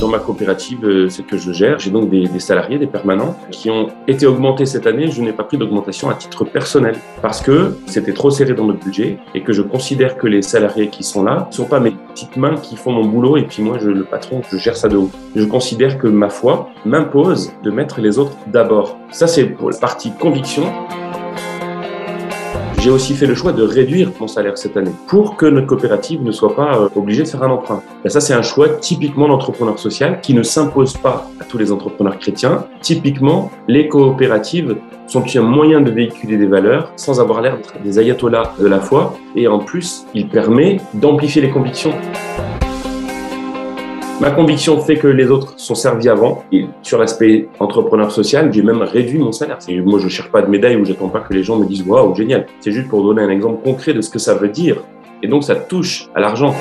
Dans ma coopérative, euh, ce que je gère, j'ai donc des, des, salariés, des permanents, qui ont été augmentés cette année. Je n'ai pas pris d'augmentation à titre personnel parce que c'était trop serré dans notre budget et que je considère que les salariés qui sont là ne sont pas mes petites mains qui font mon boulot et puis moi, je, le patron, je gère ça de haut. Je considère que ma foi m'impose de mettre les autres d'abord. Ça, c'est pour la partie conviction. J'ai aussi fait le choix de réduire mon salaire cette année pour que notre coopérative ne soit pas euh, obligée de faire un emprunt. Et ça, c'est un choix typiquement d'entrepreneur social qui ne s'impose pas à tous les entrepreneurs chrétiens. Typiquement, les coopératives sont un moyen de véhiculer des valeurs sans avoir l'air des ayatollahs de la foi. Et en plus, il permet d'amplifier les convictions. Ma conviction fait que les autres sont servis avant. Sur l'aspect entrepreneur social, j'ai même réduit mon salaire. Moi, je cherche pas de médaille ou j'attends pas que les gens me disent waouh, génial. C'est juste pour donner un exemple concret de ce que ça veut dire. Et donc, ça touche à l'argent.